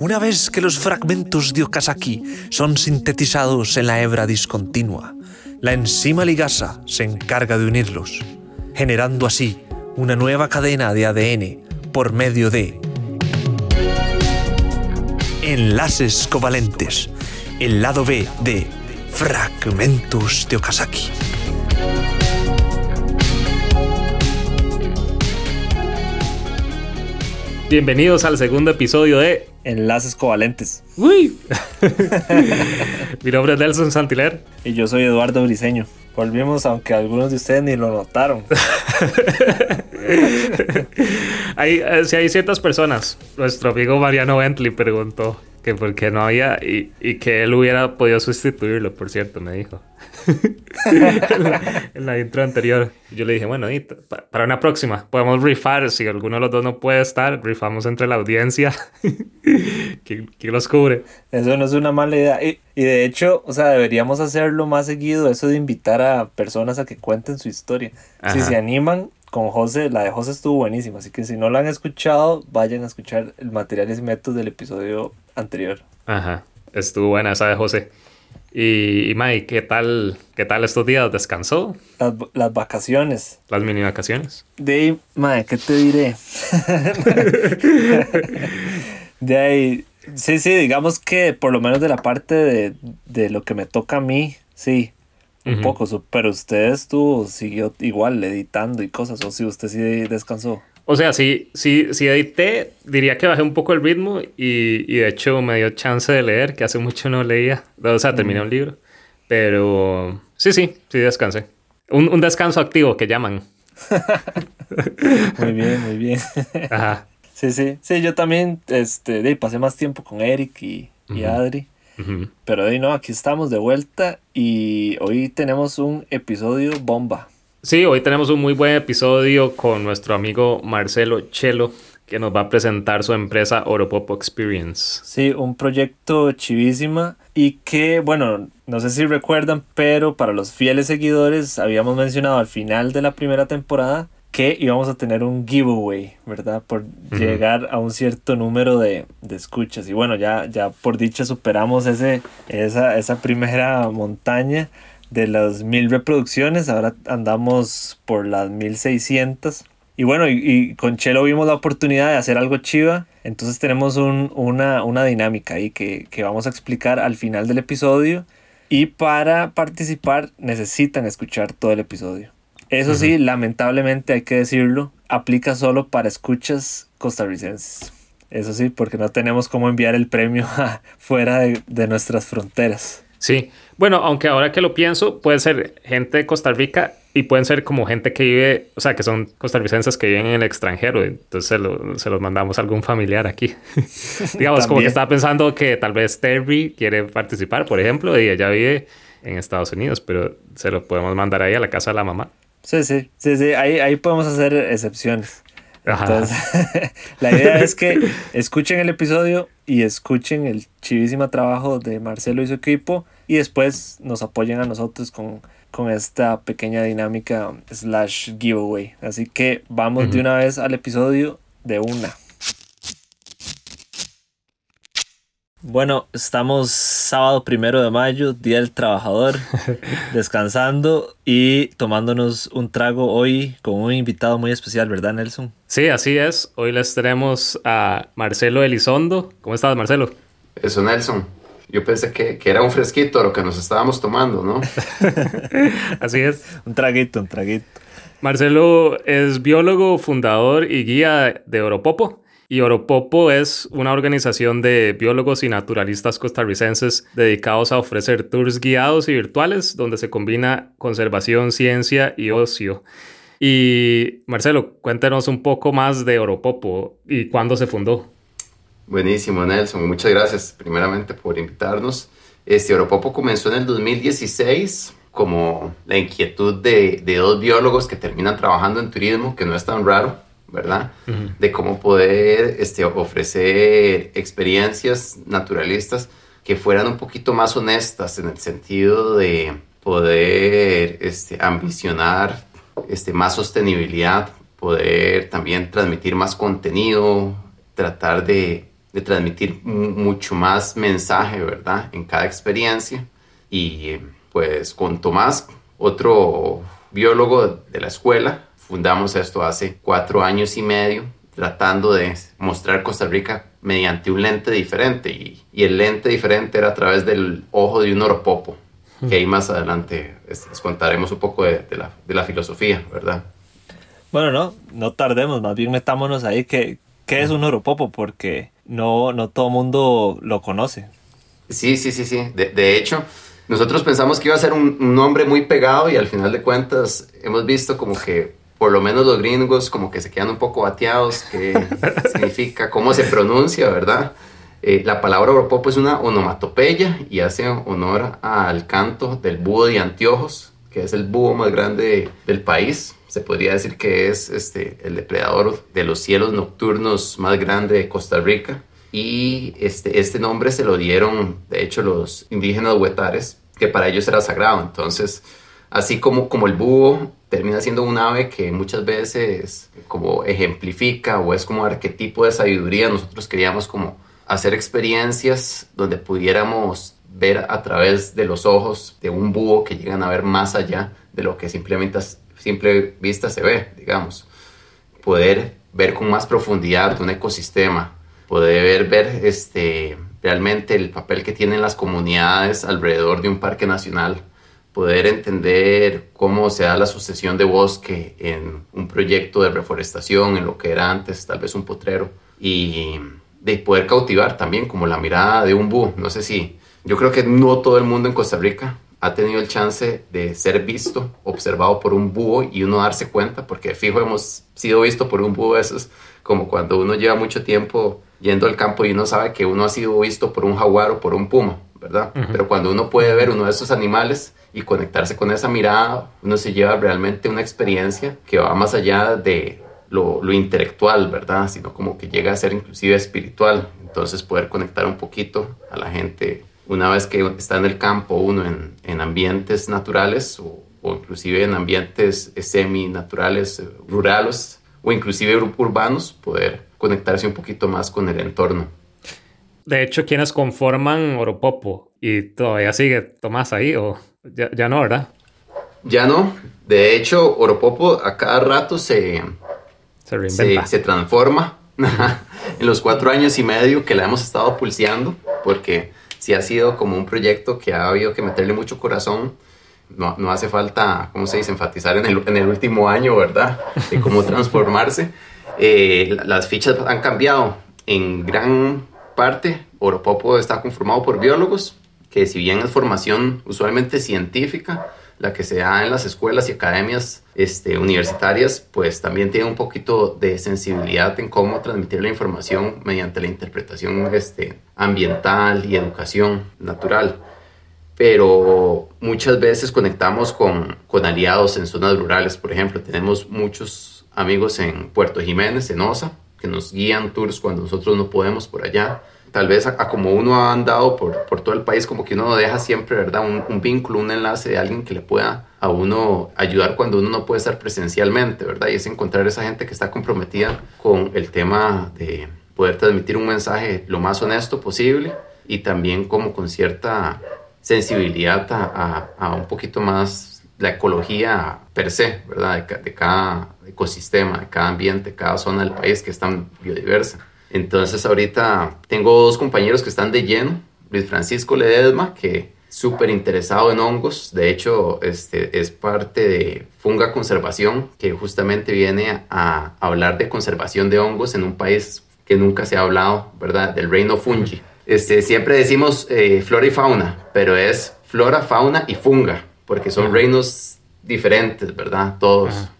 Una vez que los fragmentos de Okazaki son sintetizados en la hebra discontinua, la enzima ligasa se encarga de unirlos, generando así una nueva cadena de ADN por medio de enlaces covalentes, el lado B de fragmentos de Okazaki. Bienvenidos al segundo episodio de Enlaces Covalentes. Uy. Mi nombre es Nelson Santiler. Y yo soy Eduardo Briseño. Volvimos, aunque algunos de ustedes ni lo notaron. hay, eh, si hay ciertas personas. Nuestro amigo Mariano Bentley preguntó que por qué no había y, y que él hubiera podido sustituirlo, por cierto, me dijo. en la intro anterior. Yo le dije, bueno, para una próxima, podemos rifar. Si alguno de los dos no puede estar, rifamos entre la audiencia. ¿Quién, los cubre? Eso no es una mala idea. Y, y, de hecho, o sea, deberíamos hacerlo más seguido, eso de invitar a personas a que cuenten su historia. Si se animan, con José, la de José estuvo buenísima. Así que si no la han escuchado, vayan a escuchar el material y métodos del episodio anterior. Ajá, estuvo buena esa de José. Y, Mike, ¿qué tal, ¿qué tal estos días? ¿Descansó? Las, vacaciones. Las mini vacaciones. De ahí, Mike, ¿qué te diré? de ahí, sí, sí, digamos que por lo menos de la parte de, de lo que me toca a mí, sí, un poco, pero usted estuvo, siguió igual editando y cosas, o si usted sí descansó. O sea, sí, sí, sí edité, diría que bajé un poco el ritmo y, y, de hecho me dio chance de leer, que hace mucho no leía. O sea, terminé un libro. Pero sí, sí, sí descansé. Un, un descanso activo que llaman. muy bien, muy bien. Ajá. Sí, sí. Sí, yo también este, de, pasé más tiempo con Eric y, y Adri. Pero de no, aquí estamos de vuelta y hoy tenemos un episodio bomba. Sí, hoy tenemos un muy buen episodio con nuestro amigo Marcelo Chelo, que nos va a presentar su empresa Oropopo Experience. Sí, un proyecto chivísima y que, bueno, no sé si recuerdan, pero para los fieles seguidores habíamos mencionado al final de la primera temporada que íbamos a tener un giveaway, ¿verdad? Por llegar a un cierto número de, de, escuchas. Y bueno, ya, ya por dicha superamos ese, esa, esa primera montaña de las mil reproducciones, ahora andamos por las 1600. Y bueno, y, con Chelo vimos la oportunidad de hacer algo chiva, entonces tenemos un, una, una, dinámica ahí que, que vamos a explicar al final del episodio. Y para participar necesitan escuchar todo el episodio. Eso sí, lamentablemente hay que decirlo, aplica solo para escuchas costarricenses. Eso sí, porque no tenemos cómo enviar el premio fuera de, de nuestras fronteras. Sí, bueno, aunque ahora que lo pienso, puede ser gente de Costa Rica y pueden ser como gente que vive, o sea, que son costarricenses que viven en el extranjero. Entonces se, los mandamos a algún familiar aquí. Digamos, como que estaba pensando que tal vez Terry quiere participar, por ejemplo, y ella vive en Estados Unidos, pero se lo podemos mandar ahí a la casa de la mamá. Sí, sí, sí, sí, ahí, ahí podemos hacer excepciones. Entonces, la idea es que escuchen el episodio y escuchen el chivísimo trabajo de Marcelo y su equipo y después nos apoyen a nosotros con, con esta pequeña dinámica slash giveaway. Así que vamos de una vez al episodio de una. Bueno, estamos sábado primero de mayo, Día del Trabajador, descansando y tomándonos un trago hoy con un invitado muy especial, ¿verdad, Nelson? Sí, así es. Hoy les tenemos a Marcelo Elizondo. ¿Cómo estás, Marcelo? Eso, Nelson. Yo pensé que, que era un fresquito lo que nos estábamos tomando, ¿no? así es. un traguito, un traguito. Marcelo es biólogo, fundador y guía de Oropopo y Oropopo es una organización de biólogos y naturalistas costarricenses dedicados a ofrecer tours guiados y virtuales donde se combina conservación, ciencia y ocio. Y Marcelo, cuéntanos un poco más de Oropopo y cuándo se fundó. Buenísimo, Nelson. Muchas gracias primeramente por invitarnos. Este Oropopo comenzó en el 2016 como la inquietud de, de dos biólogos que terminan trabajando en turismo, que no es tan raro ¿verdad? De cómo poder este, ofrecer experiencias naturalistas que fueran un poquito más honestas en el sentido de poder este, ambicionar este, más sostenibilidad, poder también transmitir más contenido tratar de, de transmitir mucho más mensaje, ¿verdad? En cada experiencia. Y pues con Tomás, otro biólogo de la escuela, fundamos esto hace cuatro años y medio, tratando de mostrar Costa Rica mediante un lente diferente. Y, y el lente diferente era a través del ojo de un oropopo, que ahí más adelante les contaremos un poco de, de, la, de la filosofía, ¿verdad? Bueno, no, no tardemos, más bien metámonos ahí que, ¿qué es un oropopo? Porque no, no todo mundo lo conoce. Sí, sí, sí, sí. De, de hecho, nosotros pensamos que iba a ser un, un, nombre muy pegado y al final de cuentas hemos visto como que por lo menos los gringos como que se quedan un poco bateados, qué significa, cómo se pronuncia, ¿verdad? Eh, la palabra oropopo es una onomatopeya y hace honor al canto del búho de anteojos, que es el búho más grande del país. Se podría decir que es este, el depredador de los cielos nocturnos más grande de Costa Rica. Y este, este nombre se lo dieron, de hecho, los indígenas huetares, que para ellos era sagrado. Entonces, así como, como el búho termina siendo un ave que muchas veces como ejemplifica o es como arquetipo de sabiduría, nosotros queríamos como hacer experiencias donde pudiéramos ver a través de los ojos de un búho que llegan a ver más allá de lo que simplemente simple vista se ve, digamos. Poder ver con más profundidad un ecosistema, poder ver este, realmente el papel que tienen las comunidades alrededor de un parque nacional, poder entender cómo se da la sucesión de bosque en un proyecto de reforestación, en lo que era antes tal vez un potrero, y de poder cautivar también como la mirada de un búho. No sé si, yo creo que no todo el mundo en Costa Rica ha tenido el chance de ser visto, observado por un búho y uno darse cuenta, porque fijo hemos sido visto por un búho, eso es como cuando uno lleva mucho tiempo yendo al campo y uno sabe que uno ha sido visto por un jaguar o por un puma, ¿verdad? Uh -huh. Pero cuando uno puede ver uno de esos animales y conectarse con esa mirada, uno se lleva realmente una experiencia que va más allá de lo, lo intelectual, ¿verdad? Sino como que llega a ser inclusive espiritual. Entonces poder conectar un poquito a la gente una vez que está en el campo uno en, en ambientes naturales o, o, inclusive en ambientes semi-naturales, eh, rurales o inclusive ur urbanos, poder conectarse un poquito más con el entorno. De hecho, quienes conforman Oropopo y todavía sigue Tomás ahí o ya, ya no, ¿verdad? Ya no. De hecho, Oropopo a cada rato se, se, se, se transforma en los cuatro años y medio que la hemos estado pulseando, porque sí ha sido como un proyecto que ha habido que meterle mucho corazón. No, no hace falta, ¿cómo se dice?, enfatizar en el, en el último año, ¿verdad?, de cómo transformarse. Eh, las fichas han cambiado en gran parte. Oropopo está conformado por biólogos, que si bien es formación usualmente científica, la que se da en las escuelas y academias este, universitarias, pues también tiene un poquito de sensibilidad en cómo transmitir la información mediante la interpretación este, ambiental y educación natural. Pero muchas veces conectamos con, con aliados en zonas rurales, por ejemplo, tenemos muchos amigos en Puerto Jiménez, en OSA, que nos guían tours cuando nosotros no podemos por allá tal vez a, a, como uno ha andado por, por todo el país, como que uno deja siempre, ¿verdad? Un, vínculo, un enlace de alguien que le pueda a uno ayudar cuando uno no puede estar presencialmente, ¿verdad? Y es encontrar esa gente que está comprometida con el tema de poder transmitir un mensaje lo más honesto posible y también como con cierta sensibilidad a, a, a un poquito más la ecología per se, ¿verdad? De, de cada ecosistema, de cada ambiente, cada zona del país que es tan biodiversa. Entonces ahorita tengo dos compañeros que están de lleno. Luis Francisco Ledesma, que súper interesado en hongos. De hecho, este, es parte de Funga Conservación, que justamente viene a hablar de conservación de hongos en un país que nunca se ha hablado, ¿verdad? Del reino fungi. Este, siempre decimos eh, flora y fauna, pero es flora, fauna y funga, porque son reinos diferentes, ¿verdad? Todos. Ajá.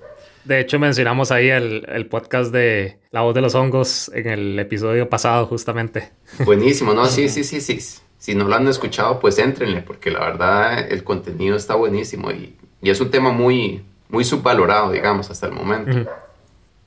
De hecho, mencionamos ahí el, el, podcast de La voz de los hongos en el episodio pasado, justamente. Buenísimo, ¿no? Sí, sí, sí, sí. Si no lo han escuchado, pues éntrenle, porque la verdad el contenido está buenísimo y, y es un tema muy, muy subvalorado, digamos, hasta el momento. Uh -huh.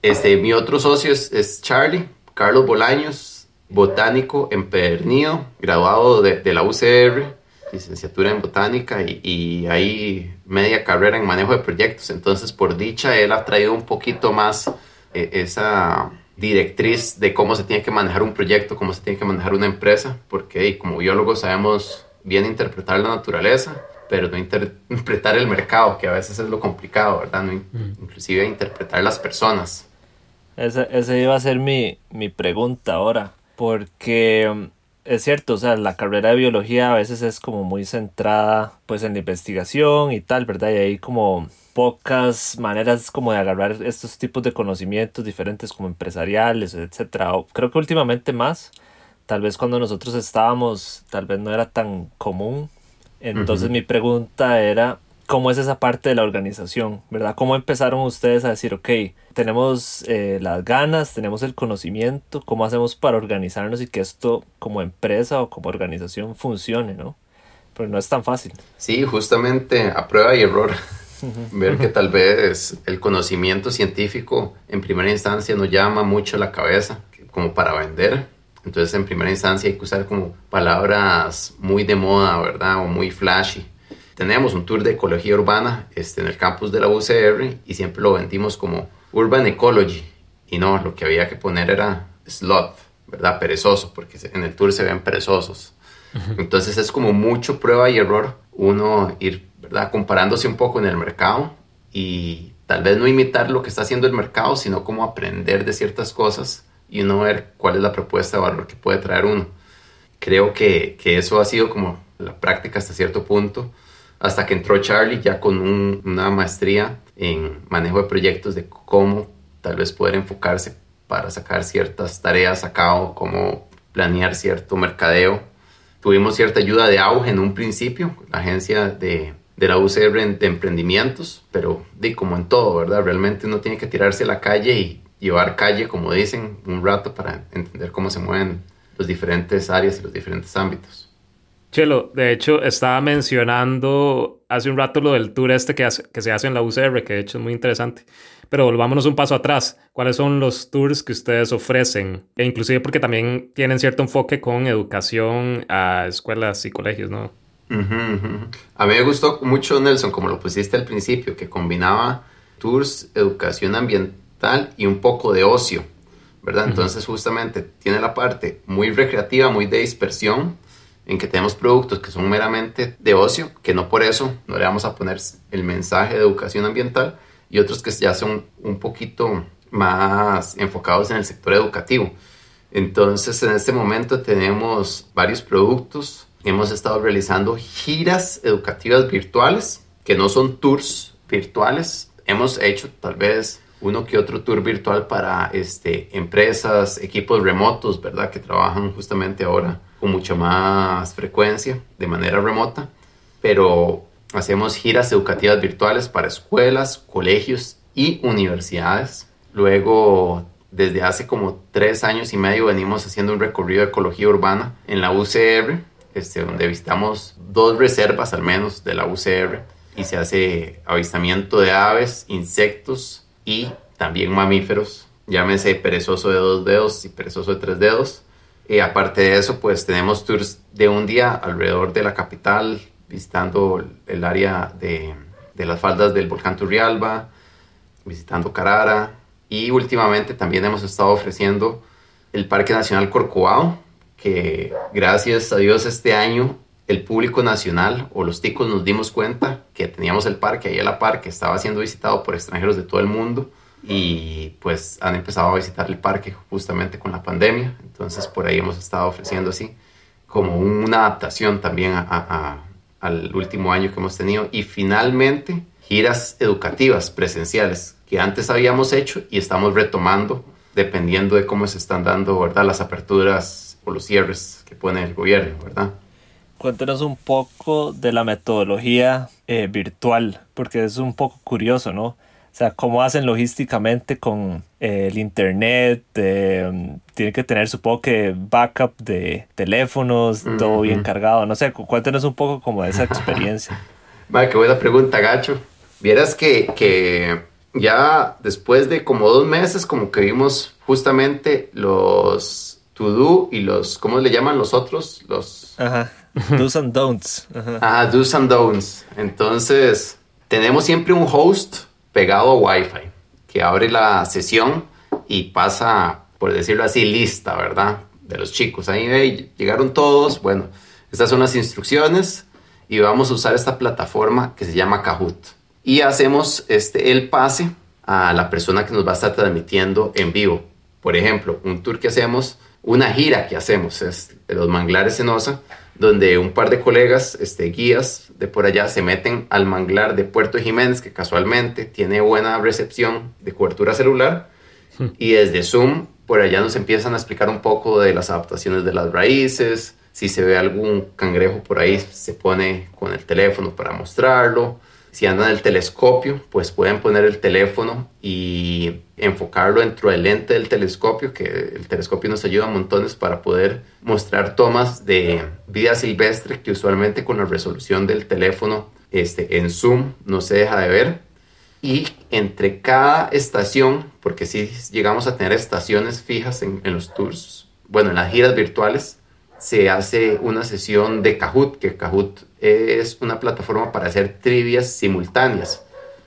este, mi otro socio es, es, Charlie, Carlos Bolaños, botánico empedernido, graduado de, de la UCR licenciatura en botánica y, y hay media carrera en manejo de proyectos. Entonces, por dicha, él ha traído un poquito más eh, esa directriz de cómo se tiene que manejar un proyecto, cómo se tiene que manejar una empresa, porque como biólogos sabemos bien interpretar la naturaleza, pero no interpretar el mercado, que a veces es lo complicado, ¿verdad? No, inclusive interpretar las personas. Esa, esa iba a ser mi, mi pregunta ahora, porque mm, es cierto, o sea, la carrera de biología a veces es como muy centrada pues en la investigación y tal, ¿verdad? Y hay como pocas maneras como de agarrar estos tipos de conocimientos diferentes como empresariales, etcétera. Creo que últimamente más, tal vez cuando nosotros estábamos, tal vez no era tan común entonces mi pregunta era, ¿cómo es esa parte de la organización? ¿Verdad? ¿Cómo empezaron ustedes a decir, ok, tenemos eh, las ganas, tenemos el conocimiento, ¿cómo hacemos para organizarnos y que esto como empresa o como organización funcione, ¿no? Pero no es tan fácil. Sí, justamente a prueba y error. Ver que tal vez el conocimiento científico en primera instancia nos llama mucho la cabeza como para vender entonces, en primera instancia hay que usar como palabras muy de moda, ¿verdad? O muy flashy. Tenemos un tour de ecología urbana este, en el campus de la UCR y siempre lo vendimos como Urban Ecology. Y no, lo que había que poner era sloth, ¿verdad? Perezoso, porque en el tour se ven perezosos. Entonces es como mucho prueba y error uno ir, ¿verdad? Comparándose un poco en el mercado y tal vez no imitar lo que está haciendo el mercado, sino como aprender de ciertas cosas y uno ver cuál es la propuesta de valor que puede traer uno. Creo que, que eso ha sido como la práctica hasta cierto punto, hasta que entró Charlie ya con una maestría en manejo de proyectos, de cómo tal vez poder enfocarse para sacar ciertas tareas a cabo, cómo planear cierto mercadeo. Tuvimos cierta ayuda de auge en un principio, la agencia de, de la UCR de emprendimientos, pero de, como en todo, ¿verdad? Realmente uno tiene que tirarse a la calle y llevar calle, como dicen, un rato para entender cómo se mueven los diferentes áreas y los diferentes ámbitos. Chelo, de hecho, estaba mencionando hace un rato lo del tour este que, que se hace en la UCR, que de hecho es muy interesante. Pero volvámonos un paso atrás. ¿Cuáles son los tours que ustedes ofrecen? E inclusive porque también tienen cierto enfoque con educación a escuelas y colegios, ¿no? A mí me gustó mucho, Nelson, como lo pusiste al principio, que combinaba tours, educación ambiental y un poco de ocio, ¿verdad? Entonces justamente tiene la parte muy recreativa, muy de dispersión, en que tenemos productos que son meramente de ocio, que no por eso no le vamos a poner el mensaje de educación ambiental, y otros que ya son un poquito más enfocados en el sector educativo. Entonces en este momento tenemos varios productos, hemos estado realizando giras educativas virtuales, que no son tours virtuales, hemos hecho tal vez uno que otro tour virtual para este, empresas, equipos remotos, ¿verdad? Que trabajan justamente ahora con mucha más frecuencia, de manera remota, pero hacemos giras educativas virtuales para escuelas, colegios y universidades. Luego, desde hace como tres años y medio, venimos haciendo un recorrido de ecología urbana en la UCR, este, donde visitamos dos reservas al menos de la UCR y se hace avistamiento de aves, insectos, y también mamíferos, llámese perezoso de dos dedos y perezoso de tres dedos. Y aparte de eso, pues tenemos tours de un día alrededor de la capital, visitando el área de, de las faldas del volcán Turrialba, visitando Carara. Y últimamente también hemos estado ofreciendo el Parque Nacional Corcovado, que gracias a Dios este año el público nacional o los ticos nos dimos cuenta que teníamos el parque ahí a la par que estaba siendo visitado por extranjeros de todo el mundo y pues han empezado a visitar el parque justamente con la pandemia. Entonces por ahí hemos estado ofreciendo así como una adaptación también al último año que hemos tenido y finalmente giras educativas presenciales que antes habíamos hecho y estamos retomando dependiendo de cómo se están dando ¿verdad? las aperturas o los cierres que pone el gobierno, ¿verdad? cuéntenos un poco de la metodología eh, virtual, porque es un poco curioso, ¿no? O sea, cómo hacen logísticamente con eh, el internet, eh, tiene que tener supongo que backup de teléfonos, todo bien cargado, no sé, cuéntenos un poco como de esa experiencia. Vale, qué buena pregunta, Gacho. Vieras que, que ya después de como dos meses, como que vimos justamente los to-do y los, ¿cómo le llaman los otros? Los... Ajá Do's and don'ts. Ah, do's and don'ts. Entonces, tenemos siempre un host pegado a Wi-Fi que abre la sesión y pasa por decirlo así, lista, ¿verdad? De los chicos. Ahí llegaron todos, bueno, estas son las instrucciones y vamos a usar esta plataforma que se llama Kahoot. Y hacemos este, el pase a la persona que nos va a estar transmitiendo en vivo. Por ejemplo, un tour que hacemos, una gira que hacemos, es de los manglares en Osa, donde un par de colegas, este, guías de por allá, se meten al manglar de Puerto Jiménez, que casualmente tiene buena recepción de cobertura celular, hmm. y desde Zoom, por allá nos empiezan a explicar un poco de las adaptaciones de las raíces, si se ve algún cangrejo por ahí, se pone con el teléfono para mostrarlo, si andan el telescopio, pues pueden poner el teléfono y enfocarlo dentro del lente del telescopio, que el telescopio nos ayuda montones para poder mostrar tomas de vida silvestre que usualmente con la resolución del teléfono este, en zoom no se deja de ver. Y entre cada estación, porque si llegamos a tener estaciones fijas en los tours, bueno, en las giras virtuales, se hace una sesión de Kahoot, que Kahoot es una plataforma para hacer trivias simultáneas.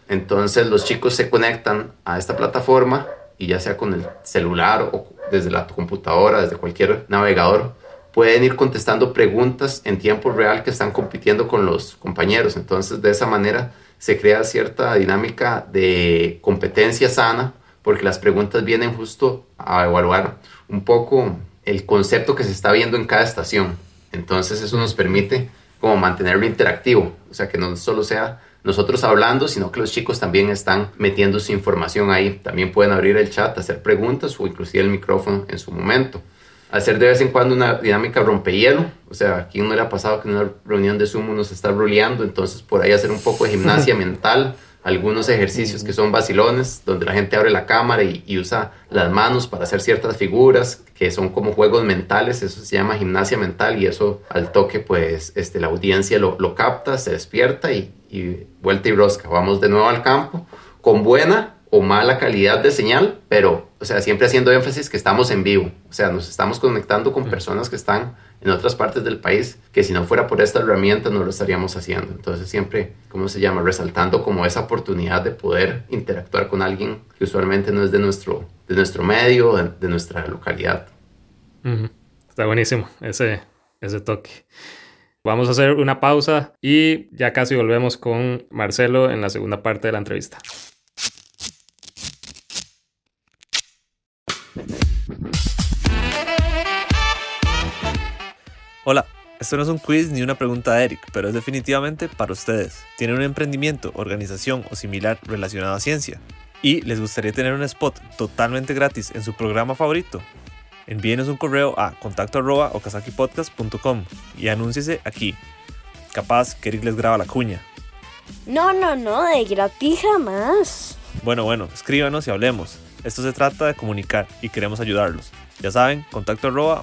Entonces los chicos se conectan a esta plataforma y ya sea con el celular o desde la computadora, desde cualquier navegador, pueden ir contestando preguntas en tiempo real que están compitiendo con los compañeros. Entonces de esa manera se crea cierta dinámica de competencia sana porque las preguntas vienen justo a evaluar un poco el concepto que se está viendo en cada estación. Entonces eso nos permite como mantenerlo interactivo, o sea, que no solo sea nosotros hablando, sino que los chicos también están metiendo su información ahí. También pueden abrir el chat, hacer preguntas o inclusive el micrófono en su momento. Hacer de vez en cuando una dinámica rompehielo, o sea, aquí no le ha pasado que en una reunión de Zoom uno se está roleando, entonces por ahí hacer un poco de gimnasia mental algunos ejercicios que son vacilones, donde la gente abre la cámara y, usa las manos para hacer ciertas figuras, que son como juegos mentales, eso se llama gimnasia mental y eso al toque pues este, la audiencia lo, lo capta, se despierta y, y vuelta y rosca. Vamos de nuevo al campo con buena o mala calidad de señal, pero, o sea, siempre haciendo énfasis que estamos en vivo, o sea, nos estamos conectando con personas que están en otras partes del país, que si no fuera por esta herramienta no lo estaríamos haciendo. Entonces siempre, ¿cómo se llama? Resaltando como esa oportunidad de poder interactuar con alguien que usualmente no es de nuestro, de nuestro medio, de, nuestra localidad. Está buenísimo ese, ese toque. Vamos a hacer una pausa y ya casi volvemos con Marcelo en la segunda parte de la entrevista. Hola, esto no es un quiz ni una pregunta de Eric, pero es definitivamente para ustedes. ¿Tienen un emprendimiento, organización o similar relacionado a ciencia? ¿Y les gustaría tener un spot totalmente gratis en su programa favorito? Envíenos un correo a contacto arroba y anúnciese aquí. Capaz que Eric les graba la cuña. No, no, no, de gratis jamás. Bueno, bueno, escríbanos y hablemos. Esto se trata de comunicar y queremos ayudarlos. Ya saben, contacto arroba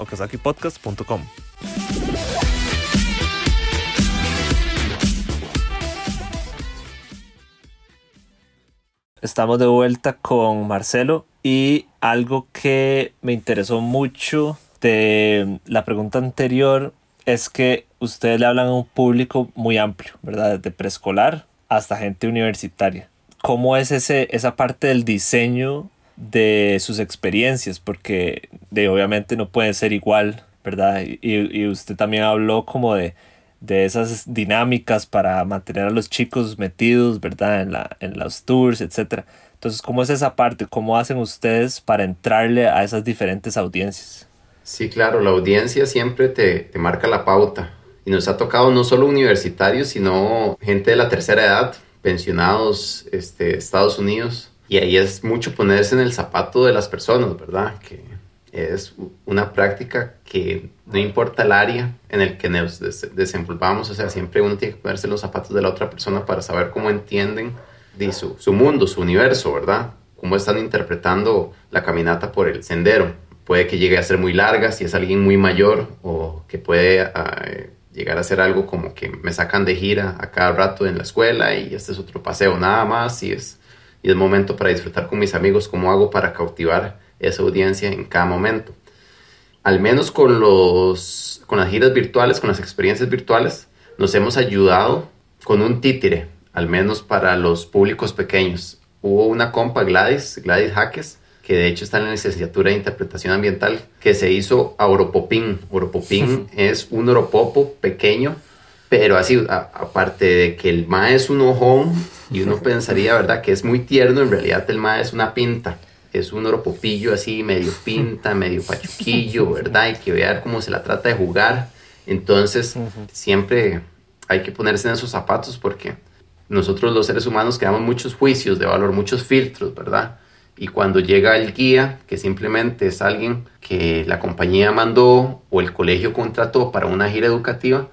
Estamos de vuelta con Marcelo y algo que me interesó mucho de la pregunta anterior es que ustedes le hablan a un público muy amplio, ¿verdad? Desde preescolar hasta gente universitaria. ¿Cómo es ese, esa parte del diseño de sus experiencias? Porque de, obviamente no pueden ser igual, ¿verdad? Y, y usted también habló como de de esas dinámicas para mantener a los chicos metidos, ¿verdad? En, la, en los tours, etc. Entonces, ¿cómo es esa parte? ¿Cómo hacen ustedes para entrarle a esas diferentes audiencias? Sí, claro, la audiencia siempre te, te marca la pauta. Y nos ha tocado no solo universitarios, sino gente de la tercera edad, pensionados, este, Estados Unidos. Y ahí es mucho ponerse en el zapato de las personas, ¿verdad? Que es una práctica que no importa el área en el que nos desenvolvamos, o sea, siempre uno tiene que ponerse los zapatos de la otra persona para saber cómo entienden su, su mundo, su universo, ¿verdad? Cómo están interpretando la caminata por el sendero. Puede que llegue a ser muy larga si es alguien muy mayor o que puede ah, llegar a ser algo como que me sacan de gira a cada rato en la escuela y este es otro paseo nada más y es, y es momento para disfrutar con mis amigos, cómo hago para cautivar esa audiencia en cada momento. Al menos con, los, con las giras virtuales, con las experiencias virtuales, nos hemos ayudado con un títere, al menos para los públicos pequeños. Hubo una compa, Gladys, Gladys Jaques, que de hecho está en la licenciatura de interpretación ambiental, que se hizo a Oropopín. Oropopín es un oropopo pequeño, pero así, aparte de que el ma es un ojón, y uno pensaría, ¿verdad?, que es muy tierno, en realidad el ma es una pinta. Es un oropopillo así, medio pinta, medio pachuquillo, ¿verdad? Y que vean cómo se la trata de jugar. Entonces, siempre hay que ponerse en esos zapatos porque nosotros los seres humanos creamos muchos juicios de valor, muchos filtros, ¿verdad? Y cuando llega el guía, que simplemente es alguien que la compañía mandó o el colegio contrató para una gira educativa,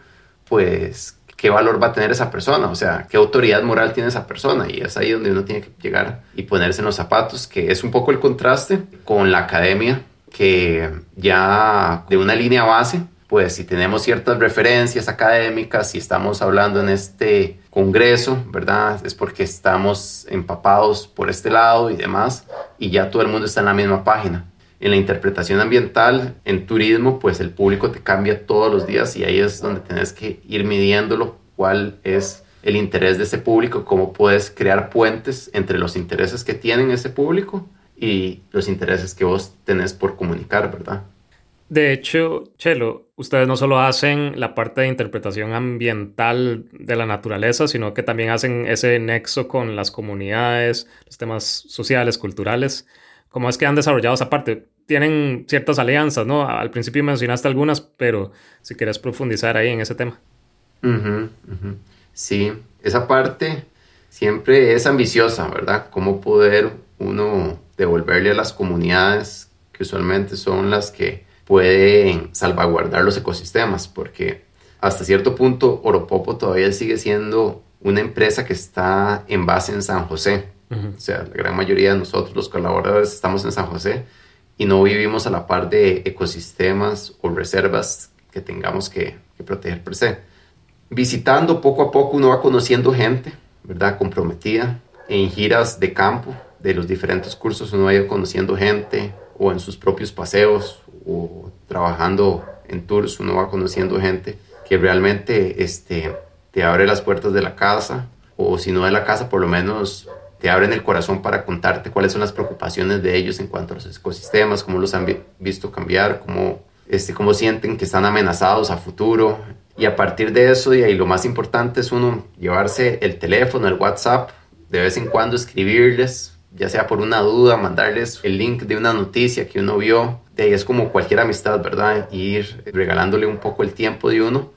pues qué valor va a tener esa persona, o sea, qué autoridad moral tiene esa persona. Y es ahí donde uno tiene que llegar y ponerse en los zapatos, que es un poco el contraste con la academia, que ya de una línea base pues si tenemos ciertas referencias académicas, si estamos hablando en este congreso, ¿verdad? Es porque estamos empapados por este lado y demás, y ya todo el mundo está en la misma página. En la interpretación ambiental, en turismo, pues el público te cambia todos los días y ahí es donde tenés que ir midiéndolo, cuál es el interés de ese público, cómo puedes crear puentes entre los intereses que tienen ese público y los intereses que vos tenés por comunicar, ¿verdad? De hecho, Chelo, ustedes no solo hacen la parte de interpretación ambiental de la naturaleza, sino que también hacen ese nexo con las comunidades, los temas sociales, culturales. ¿Cómo es que han desarrollado esa parte? Tienen ciertas alianzas, ¿no? Al principio mencionaste algunas, pero si quieres profundizar ahí en ese tema. Sí, esa parte siempre es ambiciosa, ¿verdad? Cómo poder uno devolverle a las comunidades que usualmente son las que pueden salvaguardar los ecosistemas, porque hasta cierto punto Oropopo todavía sigue siendo una empresa que está en base en San José. O sea, la gran mayoría de nosotros, los colaboradores, estamos en San José y no vivimos a la par de ecosistemas o reservas que tengamos que, que proteger per se. Visitando poco a poco uno va conociendo gente, ¿verdad? Comprometida. En giras de campo de los diferentes cursos uno va ir conociendo gente o en sus propios paseos o trabajando en tours, uno va conociendo gente que realmente este, te abre las puertas de la casa, o si no de la casa, por lo menos te abren el corazón para contarte cuáles son las preocupaciones de ellos en cuanto a los ecosistemas, cómo los han visto cambiar, cómo, este, cómo sienten que están amenazados a futuro. Y a partir de eso, y ahí lo más importante es uno llevarse el teléfono, el WhatsApp, de vez en cuando escribirles, ya sea por una duda, mandarles el link de una noticia que uno vio, de es como cualquier amistad, ¿verdad? Ir regalándole un poco el tiempo de uno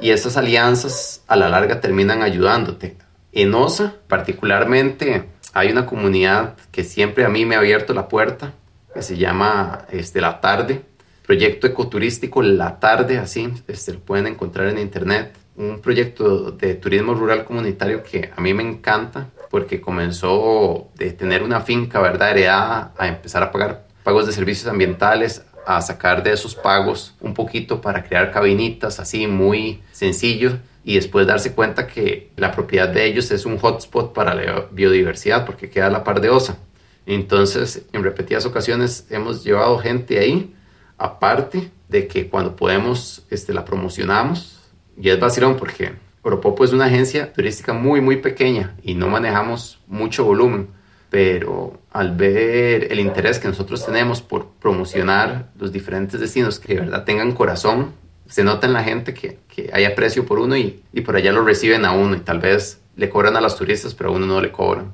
y esas alianzas a la larga terminan ayudándote. En OSA, particularmente, hay una comunidad que siempre a mí me ha abierto la puerta, que se llama este, La Tarde, proyecto ecoturístico La Tarde, así, este, lo pueden encontrar en internet. Un proyecto de turismo rural comunitario que a mí me encanta porque comenzó de tener una finca, ¿verdad?, heredada a empezar a pagar pagos de servicios ambientales, a sacar de esos pagos un poquito para crear cabinitas así muy sencillo y después darse cuenta que la propiedad de ellos es un hotspot para la biodiversidad porque queda la par de OSA. Entonces, en repetidas ocasiones hemos llevado gente ahí, aparte de que cuando podemos este, la promocionamos, y es vacilón porque Oropopo es una agencia turística muy, muy pequeña y no manejamos mucho volumen pero al ver el interés que nosotros tenemos por promocionar los diferentes destinos que de verdad tengan corazón, se nota en la gente que, que hay aprecio por uno y, y, por allá lo reciben a uno y tal vez le cobran a los turistas, pero a uno no le cobran.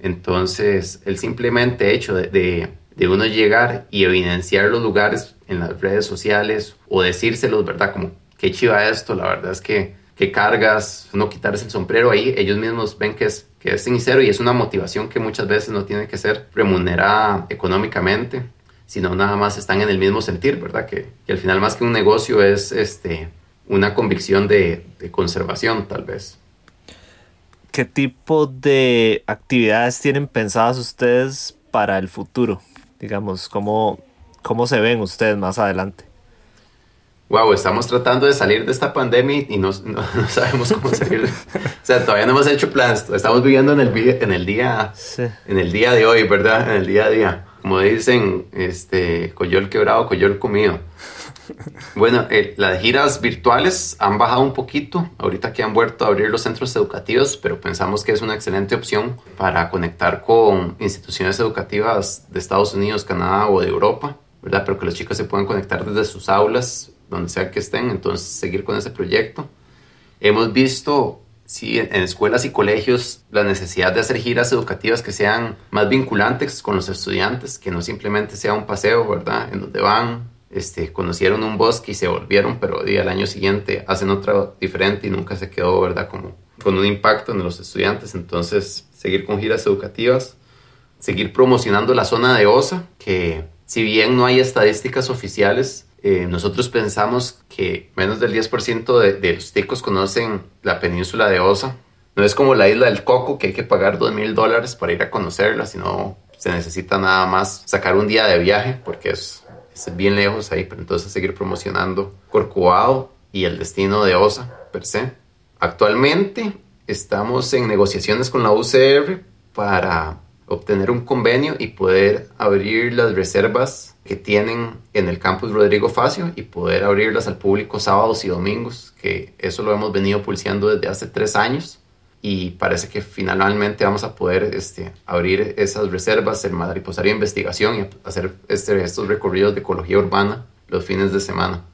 Entonces, el simplemente hecho de, de, uno llegar y evidenciar los lugares en las redes sociales o decírselos, ¿verdad? Como, qué chiva esto, la verdad es que, que cargas, no quitarse el sombrero ahí, ellos mismos ven que es que es sincero y es una motivación que muchas veces no tiene que ser remunerada económicamente, sino nada más están en el mismo sentir, ¿verdad? Que, al final más que un negocio es este, una convicción de, conservación, tal vez. ¿Qué tipo de actividades tienen pensadas ustedes para el futuro? Digamos, ¿cómo, cómo se ven ustedes más adelante? wow, estamos tratando de salir de esta pandemia y no, sabemos cómo salir. o sea, todavía no hemos hecho planes. Estamos viviendo en el, en el día, en el día de hoy, ¿verdad? En el día a día. Como dicen, este, coyol quebrado, coyol comido. Bueno, eh, las giras virtuales han bajado un poquito, ahorita que han vuelto a abrir los centros educativos, pero pensamos que es una excelente opción para conectar con instituciones educativas de Estados Unidos, Canadá o de Europa, ¿verdad? Pero que los chicos se puedan conectar desde sus aulas, donde sea que estén, entonces seguir con ese proyecto. Hemos visto sí, en escuelas y colegios la necesidad de hacer giras educativas que sean más vinculantes con los estudiantes, que no simplemente sea un paseo, ¿verdad? En donde van, este, conocieron un bosque y se volvieron, pero al año siguiente hacen otra diferente y nunca se quedó, ¿verdad? Como con un impacto en los estudiantes. Entonces, seguir con giras educativas, seguir promocionando la zona de OSA, que si bien no hay estadísticas oficiales, eh, nosotros pensamos que menos del 10% de, de, los ticos conocen la península de Osa. No es como la isla del Coco, que hay que pagar dos mil dólares para ir a conocerla, sino se necesita nada más sacar un día de viaje, porque es, es bien lejos ahí, pero entonces seguir promocionando Corcovado y el destino de Osa, per se. Actualmente estamos en negociaciones con la UCR para obtener un convenio y poder abrir las reservas que tienen en el campus Rodrigo Facio y poder abrirlas al público sábados y domingos, que eso lo hemos venido pulseando desde hace tres años y parece que finalmente vamos a poder este, abrir esas reservas, el mariposario de investigación y hacer este, estos recorridos de ecología urbana los fines de semana.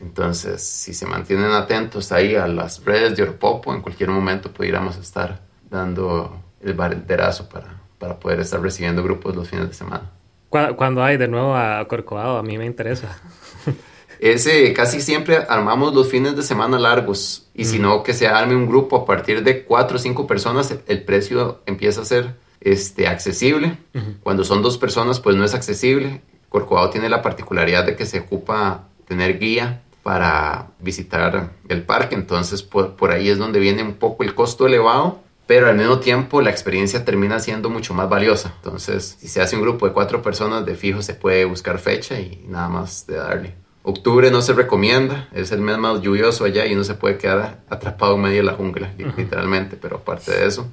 Entonces, si se mantienen atentos ahí a las redes de Oropopo, en cualquier momento pudiéramos estar dando el banderazo para, para poder estar recibiendo grupos los fines de semana. Cuando hay de nuevo a Corcovado, a mí me interesa. Ese casi siempre armamos los fines de semana largos y si no que se arme un grupo a partir de cuatro o cinco personas, el precio empieza a ser este, accesible. Cuando son dos personas, pues no es accesible. Corcovado tiene la particularidad de que se ocupa tener guía para visitar el parque, entonces por, por ahí es donde viene un poco el costo elevado pero al mismo tiempo la experiencia termina siendo mucho más valiosa. Entonces, si se hace un grupo de cuatro personas, de fijo se puede buscar fecha y nada más de darle. Octubre no se recomienda, es el mes más lluvioso allá y no se puede quedar atrapado en medio de la jungla, literalmente, pero aparte de eso,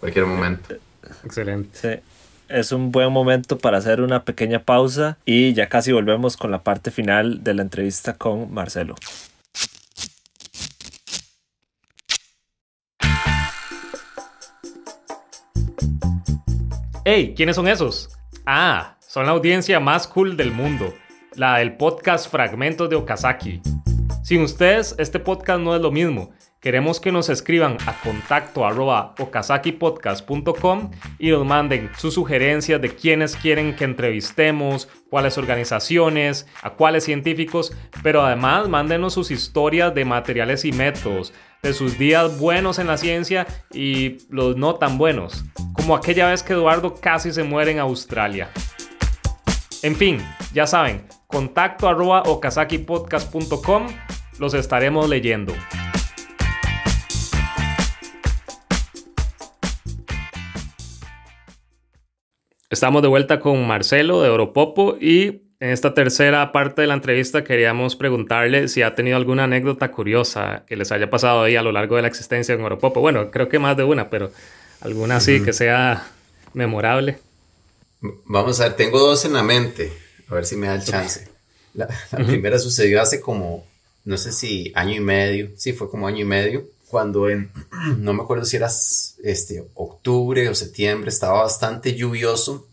cualquier momento. Excelente. Sí. Es un buen momento para hacer una pequeña pausa y ya casi volvemos con la parte final de la entrevista con Marcelo. Hey, ¿quiénes son esos? Ah, son la audiencia más cool del mundo, la del podcast Fragmentos de Okazaki. Sin ustedes, este podcast no es lo mismo. Queremos que nos escriban a contacto arroba okazakipodcast.com y nos manden sus sugerencias de quiénes quieren que entrevistemos, cuáles organizaciones, a cuáles científicos, pero además mándenos sus historias de materiales y métodos, de sus días buenos en la ciencia y los no tan buenos, como aquella vez que Eduardo casi se muere en Australia. En fin, ya saben, contacto arroba okazakipodcast.com, los estaremos leyendo. Estamos de vuelta con Marcelo de Europopo y en esta tercera parte de la entrevista queríamos preguntarle si ha tenido alguna anécdota curiosa que les haya pasado ahí a lo largo de la existencia en Europopo. Bueno, creo que más de una, pero alguna sí que sea memorable. Vamos a ver, tengo dos en la mente, a ver si me da el chance. La, primera sucedió hace como, no sé si año y medio, sí, fue como año y medio, cuando en, no me acuerdo si era este, octubre o septiembre, estaba bastante lluvioso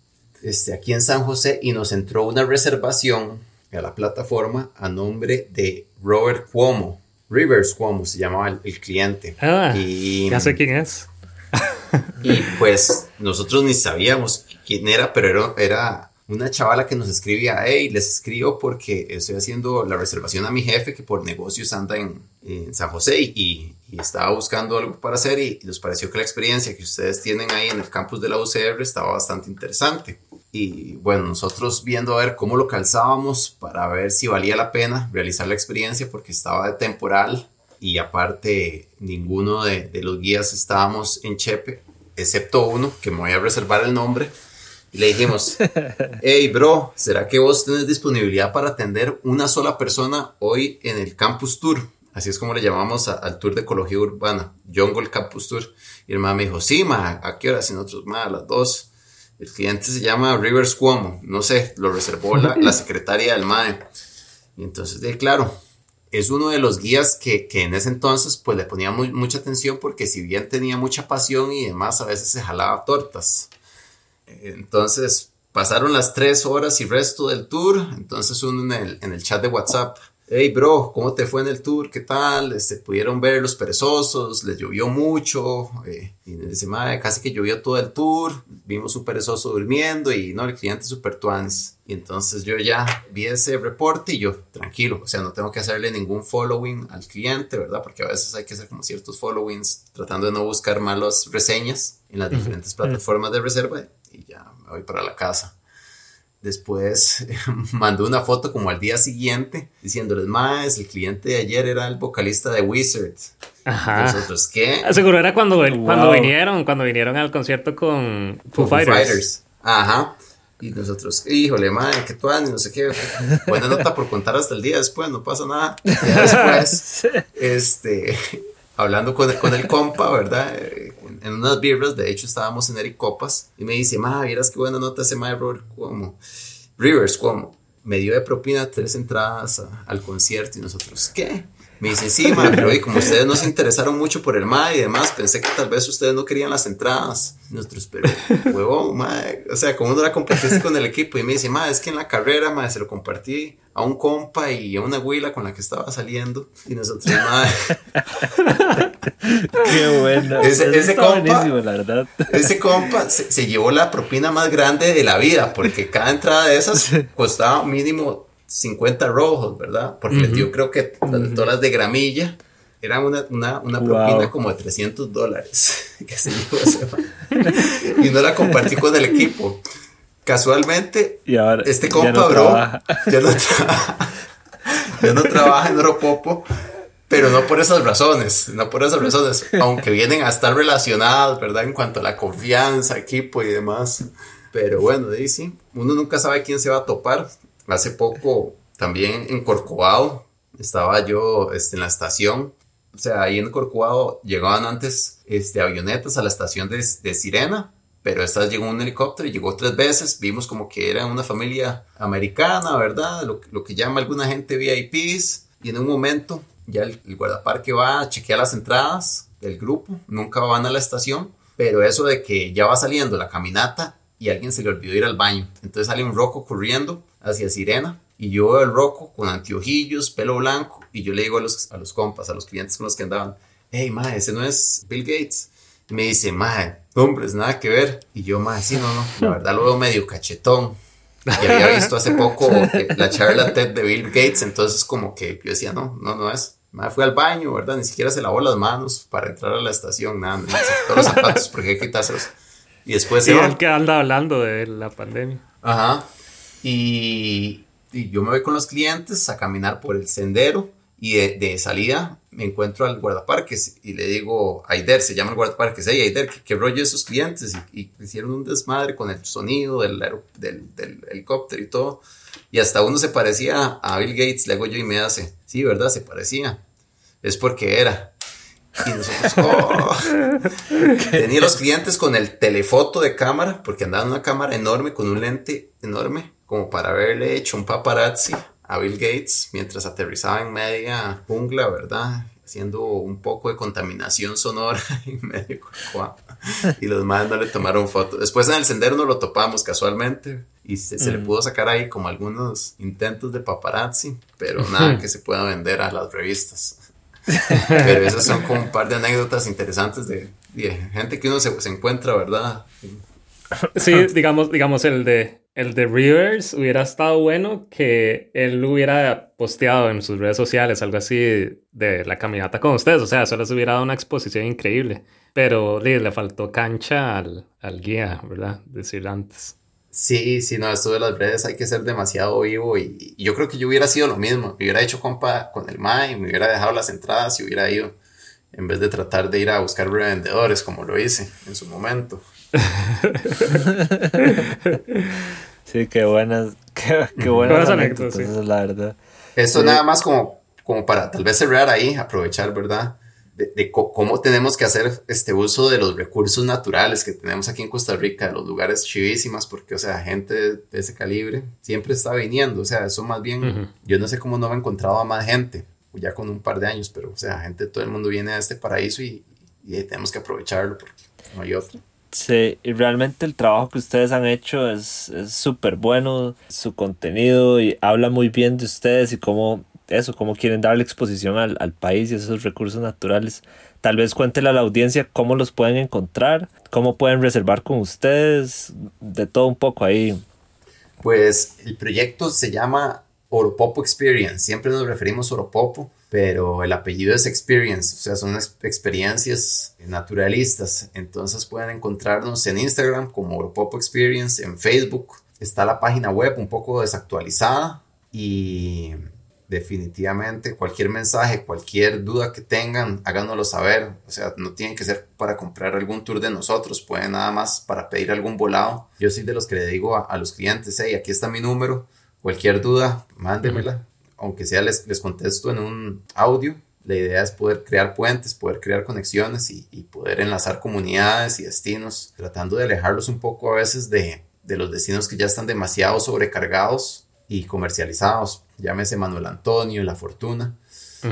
este, aquí en San José y nos entró una reservación a la plataforma a nombre de Robert Cuomo. Rivers Cuomo se llamaba el, cliente. Ah, y, ya sé quién es. y pues nosotros ni sabíamos quién era, pero era, era una chavala que nos escribía, hey, les escribo porque estoy haciendo la reservación a mi jefe que por negocios anda en, San José y, estaba buscando algo para hacer y, y, nos pareció que la experiencia que ustedes tienen ahí en el campus de la UCR estaba bastante interesante. Y bueno, nosotros viendo a ver cómo lo calzábamos para ver si valía la pena realizar la experiencia porque estaba de temporal y aparte ninguno de, de los guías estábamos en Chepe, excepto uno que me voy a reservar el nombre y le dijimos, hey bro, ¿será que vos tenés disponibilidad para atender una sola persona hoy en el Campus Tour? Así es como le llamamos al tour de ecología urbana, Jungle Campus Tour. Y el ma me dijo, sí, ma, ¿a qué hora? Y nosotros, ma, a las dos. El cliente se llama Rivers Cuomo, no sé, lo reservó la, la secretaria del MAE. Y entonces, de, claro, es uno de los guías que, que en ese entonces pues le ponía muy, mucha atención porque si bien tenía mucha pasión y demás, a veces se jalaba tortas. Entonces pasaron las tres horas y resto del tour, entonces uno en el, en el chat de WhatsApp hey bro, ¿cómo te fue en el tour? ¿Qué tal? Este, pudieron ver los perezosos, les llovió mucho, eh, y dice, madre, casi que llovió todo el tour, vimos un perezoso durmiendo y no, el cliente super tuanis. Y entonces yo ya vi ese reporte y yo, tranquilo, o sea, no tengo que hacerle ningún following al cliente, ¿verdad? Porque a veces hay que hacer como ciertos followings tratando de no buscar malas reseñas en las diferentes plataformas de reserva y ya me voy para la casa. Después mandó una foto como al día siguiente diciéndoles, más el cliente de ayer era el vocalista de Wizard. Ajá. Nosotros, ¿qué? Seguro era cuando, cuando vinieron, cuando vinieron al concierto con Foo, Fighters. Ajá. Y nosotros, híjole, madre, que tú no sé qué. Buena nota por contar hasta el día después, no pasa nada. después, este, hablando con, con el compa, ¿verdad? En unas birras, de hecho estábamos en Eric Copas, y me dice, ma, vieras qué buena nota ese ma Robert como Rivers, como me dio de propina tres entradas al concierto y nosotros, ¿qué? Me dice, sí, ma, pero como ustedes no se interesaron mucho por el ma y demás, pensé que tal vez ustedes no querían las entradas. nosotros, pero, huevón, ma, o sea, ¿cómo no la compartiste con el equipo? Y me dice, ma, es que en la carrera, ma, se lo compartí a un compa y a una huila con la que estaba saliendo. Y nosotros. Qué bueno. Ese, ese compa, la verdad. Ese compa se, se llevó la propina más grande de la vida, porque cada entrada de esas costaba mínimo 50 rojos, ¿verdad? Porque yo creo que todas las de gramilla eran una, una, una propina como de 300 dólares que se y no la compartí con el equipo. Casualmente, este compa, bro, ya no, trabaja, ya no trabaja en Oropopo, pero no por esas razones, no por esas razones, aunque vienen a estar relacionadas, ¿verdad? En cuanto a la confianza, equipo y demás. Pero bueno, sí, uno nunca sabe quién se va a topar hace poco también en Corcovado, estaba yo este, en la estación, o sea, ahí en Corcovado llegaban antes este, avionetas a la estación de, de Sirena, pero esta llegó un helicóptero y llegó tres veces, vimos como que era una familia americana, ¿verdad? Lo, que llama alguna gente VIPs, y en un momento ya el, el guardaparque va a chequear las entradas del grupo, nunca van a la estación, pero eso de que ya va saliendo la caminata y alguien se le olvidó ir al baño, entonces sale un roco corriendo hacia Sirena y yo veo el roco con anteojillos, pelo blanco y yo le digo a los, a los compas, a los clientes con los que andaban, hey, ma, ese no es Bill Gates. Y me dice, ma, hombre, es nada que ver. Y yo, ma, sí, no, no, la verdad lo veo medio cachetón. Y había visto hace poco la charla TED de Bill Gates, entonces como que yo decía, no, no, no es. Ma, fue al baño, ¿verdad? Ni siquiera se lavó las manos para entrar a la estación, nada, no, todos los zapatos porque hay que quitárselos. Y después sí, el que anda hablando de la pandemia. Ajá. Y, yo me voy con los clientes a caminar por el sendero y de, salida me encuentro al guardaparques y le digo, Aider, se llama el guardaparques, hey Aider, ¿qué, rollo esos clientes? Y, hicieron un desmadre con el sonido del, del, helicóptero y todo. Y hasta uno se parecía a Bill Gates, le hago yo y me hace, sí, ¿verdad? Se parecía. Es porque era. Y nosotros, oh". tenía los clientes con el telefoto de cámara, porque andaban una cámara enorme con un lente enorme como para haberle hecho un paparazzi a Bill Gates mientras aterrizaba en media jungla, ¿verdad? Haciendo un poco de contaminación sonora en medio Y los más no le tomaron foto. Después en el sendero no lo topamos casualmente y se, le mm. pudo sacar ahí como algunos intentos de paparazzi, pero nada que se pueda vender a las revistas. pero esas son como un par de anécdotas interesantes de, gente que uno se, se encuentra, ¿verdad? Sí, digamos, digamos el de el de Rivers hubiera estado bueno que él hubiera posteado en sus redes sociales algo así de la caminata con ustedes. O sea, eso les hubiera dado una exposición increíble. Pero le, faltó cancha al, al, guía, ¿verdad? Decir antes. Sí, sí, no, esto de las redes hay que ser demasiado vivo y, yo creo que yo hubiera sido lo mismo. Me hubiera hecho compa con el MAI, me hubiera dejado las entradas y hubiera ido en vez de tratar de ir a buscar revendedores como lo hice en su momento. sí, qué buenas, qué, qué buenas, anécdotas, la verdad. Eso nada más como, como para tal vez cerrar ahí, aprovechar, ¿verdad? de, cómo tenemos que hacer este uso de los recursos naturales que tenemos aquí en Costa Rica, de los lugares chivísimas, porque, o sea, gente de ese calibre siempre está viniendo, o sea, eso más bien, yo no sé cómo no me he encontrado a más gente, ya con un par de años, pero, o sea, gente, todo el mundo viene a este paraíso y, y tenemos que aprovecharlo porque no hay otro. Sí, y realmente el trabajo que ustedes han hecho es súper bueno, su contenido y habla muy bien de ustedes y cómo eso, cómo quieren darle exposición al, al país y esos recursos naturales. Tal vez cuéntele a la audiencia cómo los pueden encontrar, cómo pueden reservar con ustedes, de todo un poco ahí. Pues el proyecto se llama Oropopo Experience, siempre nos referimos a Oropopo pero el apellido es Experience, o sea, son experiencias naturalistas. Entonces pueden encontrarnos en Instagram como Europopo Experience, en Facebook. Está la página web un poco desactualizada y definitivamente cualquier mensaje, cualquier duda que tengan, háganoslo saber. O sea, no tienen que ser para comprar algún tour de nosotros, pueden nada más para pedir algún volado. Yo soy de los que le digo a, los clientes, hey, aquí está mi número, cualquier duda, mándemela aunque sea les, les contesto en un audio, la idea es poder crear puentes, poder crear conexiones y, poder enlazar comunidades y destinos, tratando de alejarlos un poco a veces de, de, los destinos que ya están demasiado sobrecargados y comercializados. Llámese Manuel Antonio, La Fortuna,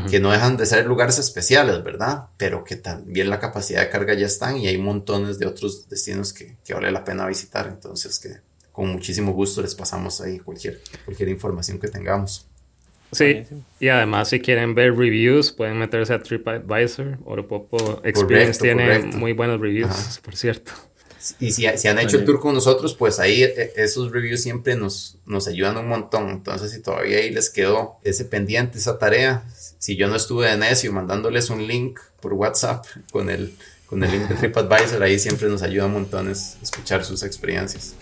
que no dejan de ser lugares especiales, ¿verdad? Pero que también la capacidad de carga ya están y hay montones de otros destinos que, que vale la pena visitar. Entonces, que con muchísimo gusto les pasamos ahí cualquier, cualquier información que tengamos. Sí, y además si quieren ver reviews pueden meterse a TripAdvisor. Oropopo Experience tiene muy buenos reviews, por cierto. Y si, si han hecho el tour con nosotros, pues ahí eh, esos reviews siempre nos, nos ayudan un montón. Entonces, si todavía ahí les quedó ese pendiente, esa tarea, si yo no estuve de necio mandándoles un link por WhatsApp con el, con el link de TripAdvisor, ahí siempre nos ayuda un montón escuchar sus experiencias.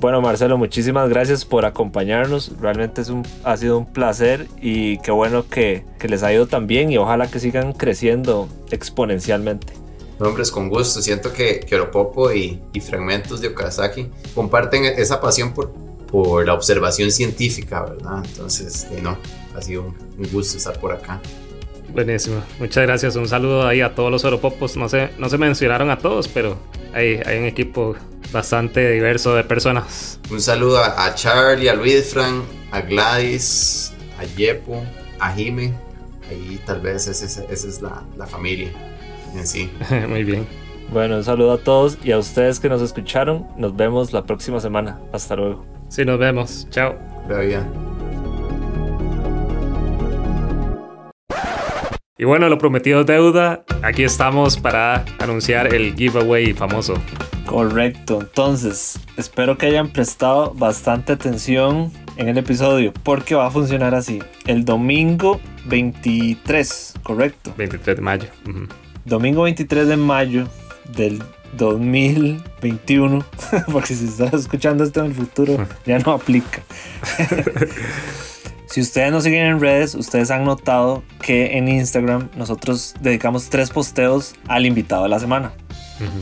Bueno, Marcelo, muchísimas gracias por acompañarnos. Realmente es un, ha sido un placer y qué bueno que, que les ha ido tan bien y ojalá que sigan creciendo exponencialmente. Hombres, con gusto. Siento que, que Oropopo y, y, Fragmentos de Okazaki comparten esa pasión por, por la observación científica, ¿verdad? Entonces, no, ha sido un, un gusto estar por acá. Buenísimo. Muchas gracias. Un saludo ahí a todos los Oropopos. No se, no se mencionaron a todos, pero hay, hay un equipo bastante diverso de personas. Un saludo a, Charlie, a Luis Fran, a Gladys, a Yepo, a Jime. Ahí tal vez esa, es la, la familia en sí. Muy bien. Bueno, un saludo a todos y a ustedes que nos escucharon. Nos vemos la próxima semana. Hasta luego. Sí, nos vemos. Chao. Y bueno, lo prometido deuda, aquí estamos para anunciar el giveaway famoso. Correcto, entonces espero que hayan prestado bastante atención en el episodio porque va a funcionar así. El domingo 23, correcto. 23 de mayo. Domingo 23 de mayo del 2021, porque si estás escuchando esto en el futuro ya no aplica. Si ustedes nos siguen en redes, ustedes han notado que en Instagram nosotros dedicamos tres posteos al invitado de la semana.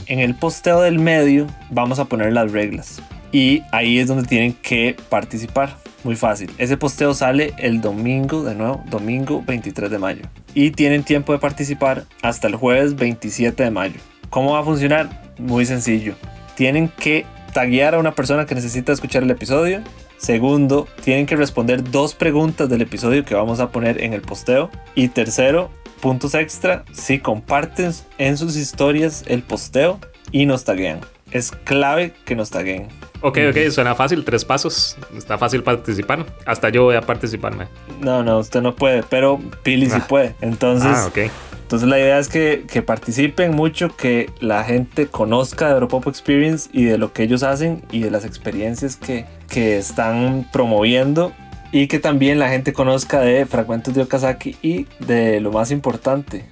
En el posteo del medio vamos a poner las reglas y ahí es donde tienen que participar. Muy fácil. Ese posteo sale el domingo, de nuevo, domingo 23 de mayo. Y tienen tiempo de participar hasta el jueves 27 de mayo. ¿Cómo va a funcionar? Muy sencillo. Tienen que taguear a una persona que necesita escuchar el episodio Segundo, tienen que responder dos preguntas del episodio que vamos a poner en el posteo. Y tercero, puntos extra si comparten en sus historias el posteo y nos taguean. Es clave que nos taguen. Ok, ok, suena fácil, tres pasos. Está fácil participar. Hasta yo voy a participarme. No, no, usted no puede, pero Pili sí ah. puede. Entonces, ah, okay. Entonces la idea es que, participen mucho, que la gente conozca de Europop Experience y de lo que ellos hacen y de las experiencias que, que están promoviendo y que también la gente conozca de Fragmentos de Okazaki y de lo más importante,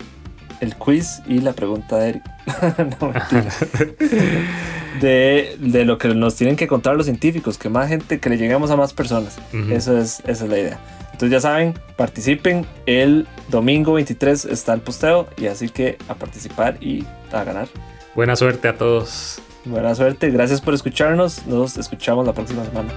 el quiz y la pregunta de Eric. no, de, de, lo que nos tienen que contar los científicos, que más gente, que le lleguemos a más personas. Eso es, esa es la idea. Entonces ya saben, participen. El domingo 23 está el posteo y así que a participar y a ganar. Buena suerte a todos. Buena suerte, gracias por escucharnos. Nos escuchamos la próxima semana.